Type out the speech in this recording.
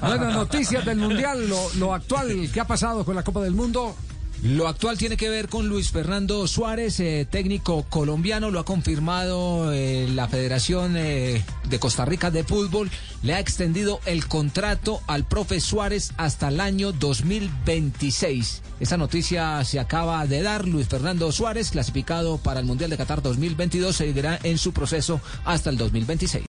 Bueno, noticias del Mundial, lo, lo actual que ha pasado con la Copa del Mundo. Lo actual tiene que ver con Luis Fernando Suárez, eh, técnico colombiano, lo ha confirmado eh, la Federación eh, de Costa Rica de Fútbol, le ha extendido el contrato al profe Suárez hasta el año 2026. Esta noticia se acaba de dar, Luis Fernando Suárez, clasificado para el Mundial de Qatar 2022, seguirá en su proceso hasta el 2026.